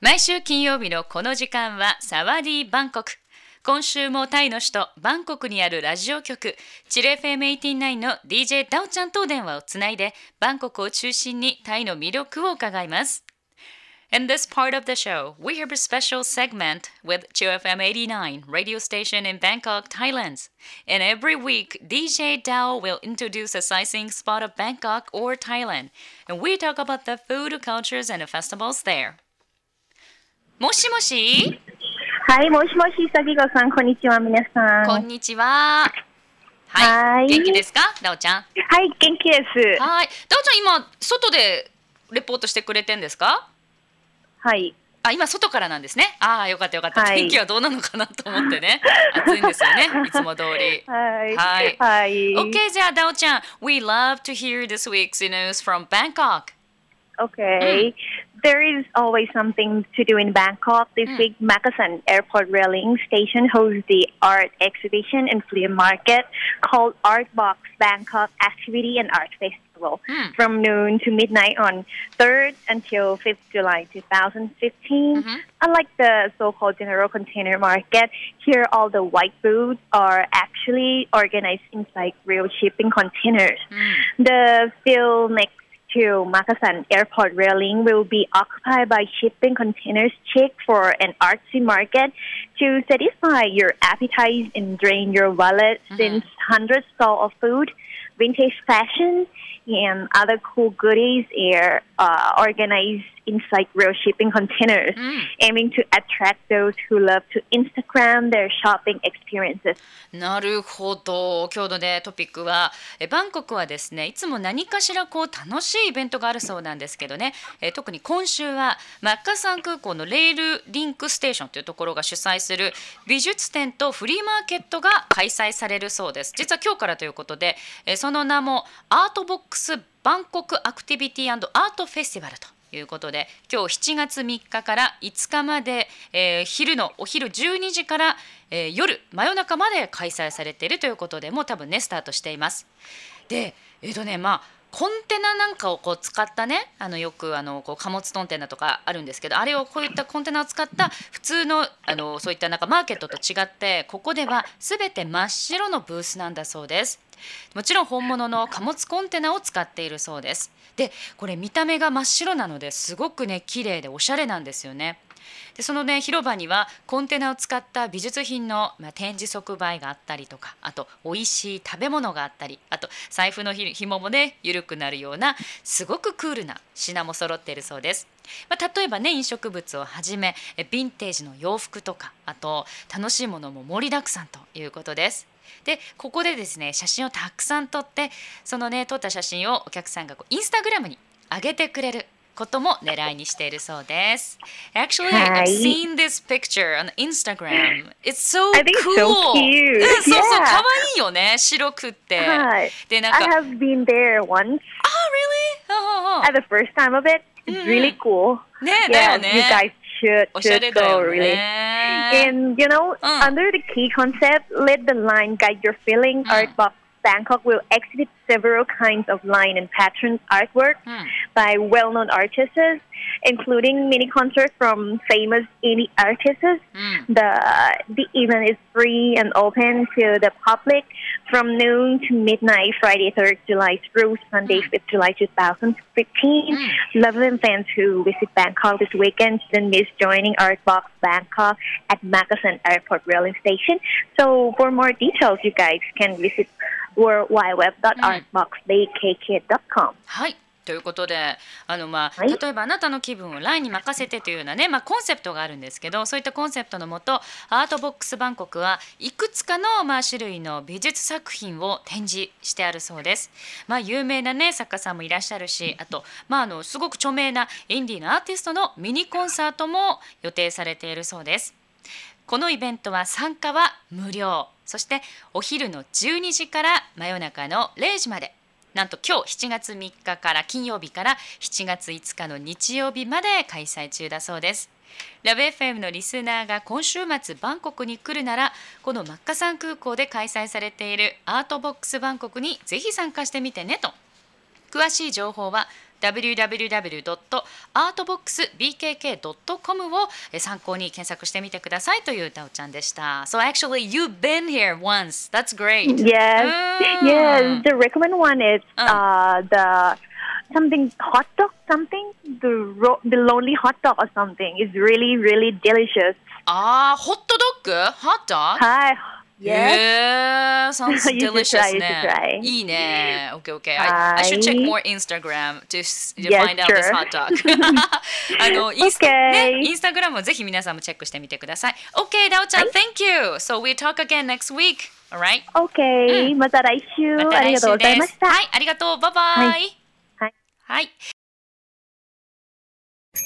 毎週金曜日のこの時間はサワディバンコク今週もタイの首都バンコクにあるラジオ局チレ FM89 の DJ ダオちゃんと電話をつないでバンコクを中心にタイの魅力を伺います In this part of the show, we have a special segment with QFM 89 radio station in Bangkok, Thailand. And every week, DJ Dao will introduce a sightseeing spot of Bangkok or Thailand, and we talk about the food cultures and the festivals there. もしもし？はい、もしもし、さぎごさん、こんにちは、皆さん。こんにちは。はい元気ですか？ダオちゃん。はい、元気です。はい。ダオちゃん、今、外でレポートしてくれてんですか？はい。あ、今外からなんですね。ああ、よかったよかった。はい天気はどうなのかなと思ってね。暑いんですよね。いつも通り。はい。はいはい。Okay, じゃあ、ダオちゃん。We love to hear this week's news from Bangkok. Okay. There is always something to do in Bangkok. This week, Makasan Airport Railing Station hosts the art exhibition and flea market called Art Box Bangkok Activity and Art Festival Hmm. from noon to midnight on 3rd until 5th July 2015. Mhm. Unlike the so-called general container market, here all the white booths are actually organized inside real shipping containers. The field next to Makasan Airport railing will be occupied by shipping containers checked for an artsy market to satisfy your appetite and drain your wallet. Since hundreds stalls of food, vintage fashion, and other cool goodies are uh, organized inside real shipping containers, aiming to attract those who love to Instagram their shopping experiences. なるほど。今日のねトピックはえバンコクはですねいつも何かしらこう楽しいイベントがあるそうなんですけどね。え特に今週はマッカサン空港のレールリンクステーションというところが主催する美術展とフリーマーケットが開催されるそうです。実は今日からということでえその名もアートボックスバンコクアクティビティアートフェスティバルということで今日7月3日から5日まで、えー昼のお昼12時から、えー夜真夜中まで開催されているということでもう多分ねスタートしています。でえっ、とねまあコンテナなんかをこう使ったねあのよくあのこう貨物コンテナとかあるんですけどあれをこういったコンテナを使った普通のあのそういったなんかマーケットと違ってここでは全て真っ白のブースなんだそうです。もちろん本物の貨物コンテナを使っているそうです。でこれ見た目が真っ白なのですごくね綺麗でおしゃれなんですよね。でそのね広場にはコンテナを使った美術品の、まあ、展示即売があったりとかあと美味しい食べ物があったりあと財布のひ紐もね緩くなるようなすごくクールな品も揃っているそうです。まあ、例えばね飲食物をはじめえヴィンテージの洋服とかあと楽しいものも盛りだくさんということです。でここでですね写真をたくさん撮ってそのね撮った写真をお客さんがこうインスタグラムに上げてくれることも狙いにしているそうです。Actually, は I've い seen this picture on Instagram. It's so I think it's cool. so cute. うんそうそう Yeah. 可愛いよね白くって。はいでなん I か have been there once. Oh really? ああ At the first time of it, it's really cool. ねだよ Yeah, ね。 you guys should おしゃ should れだ go よ really. ね。 And you know, Mm. under the key concept, let the line guide your feeling. Art Box Bangkok will exhibit several kinds of line and pattern artwork Mm. by well-known artists, including mini concerts from famous indie artists. Mm. The the event is free and open to the public from noon to midnight, Friday 3rd July through Sunday 5th July 2015. Mm. Lovely fans who visit Bangkok this weekend shouldn't miss joining Artbox Bangkok at Makasan Airport Railing Station. So for more details, you guys can visit worldwideweb.artboxbkk.com. はいということであの、まあはい例えばあなたの気分を LINE に任せてというようなね、まあ、コンセプトがあるんですけどそういったコンセプトのもとアートボックスバンコクはいくつかの、まあ、種類の美術作品を展示してあるそうです。まあ、有名な、ね、作家さんもいらっしゃるしあと、まあ、あのすごく著名なインディーのアーティストのミニコンサートも予定されているそうです。このイベントは参加は無料。そしてお昼の12時から真夜中の0時まで。なんと今日7月3日から金曜日から7月5日の日曜日まで開催中だそうです。ラブ f m のリスナーが今週末バンコクに来るならこのマッカサン空港で開催されているアートボックスバンコクにぜひ参加してみてねと。詳しい情報は www.artboxbkk.com を参考に検索してみてくださいというダオちゃんでした。So actually you've been here once. That's great. Yes. Yes. The recommend one is uh, the something hot dog something the ro- the lonely hot dog or something is really really delicious. ああ、ホットドッグ ?hot dog? はい。Yes. Yeah, sounds You should delicious try, you should ね try. いいね。Okay, okay. I, I should check はい more Instagram to, to Yes, find out this sure. hot dog. あの、インスタ、Okay. ね、インスタグラムをぜひ皆さんもチェックしてみてください。Okay, ダオちゃん、Thank you. So we talk again next week. Alright? OK、また来週、また来ありがとうご。ざいました。はい、ありがとう。バイバイ。はいはいはい。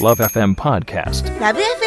Love FM Podcast. ラ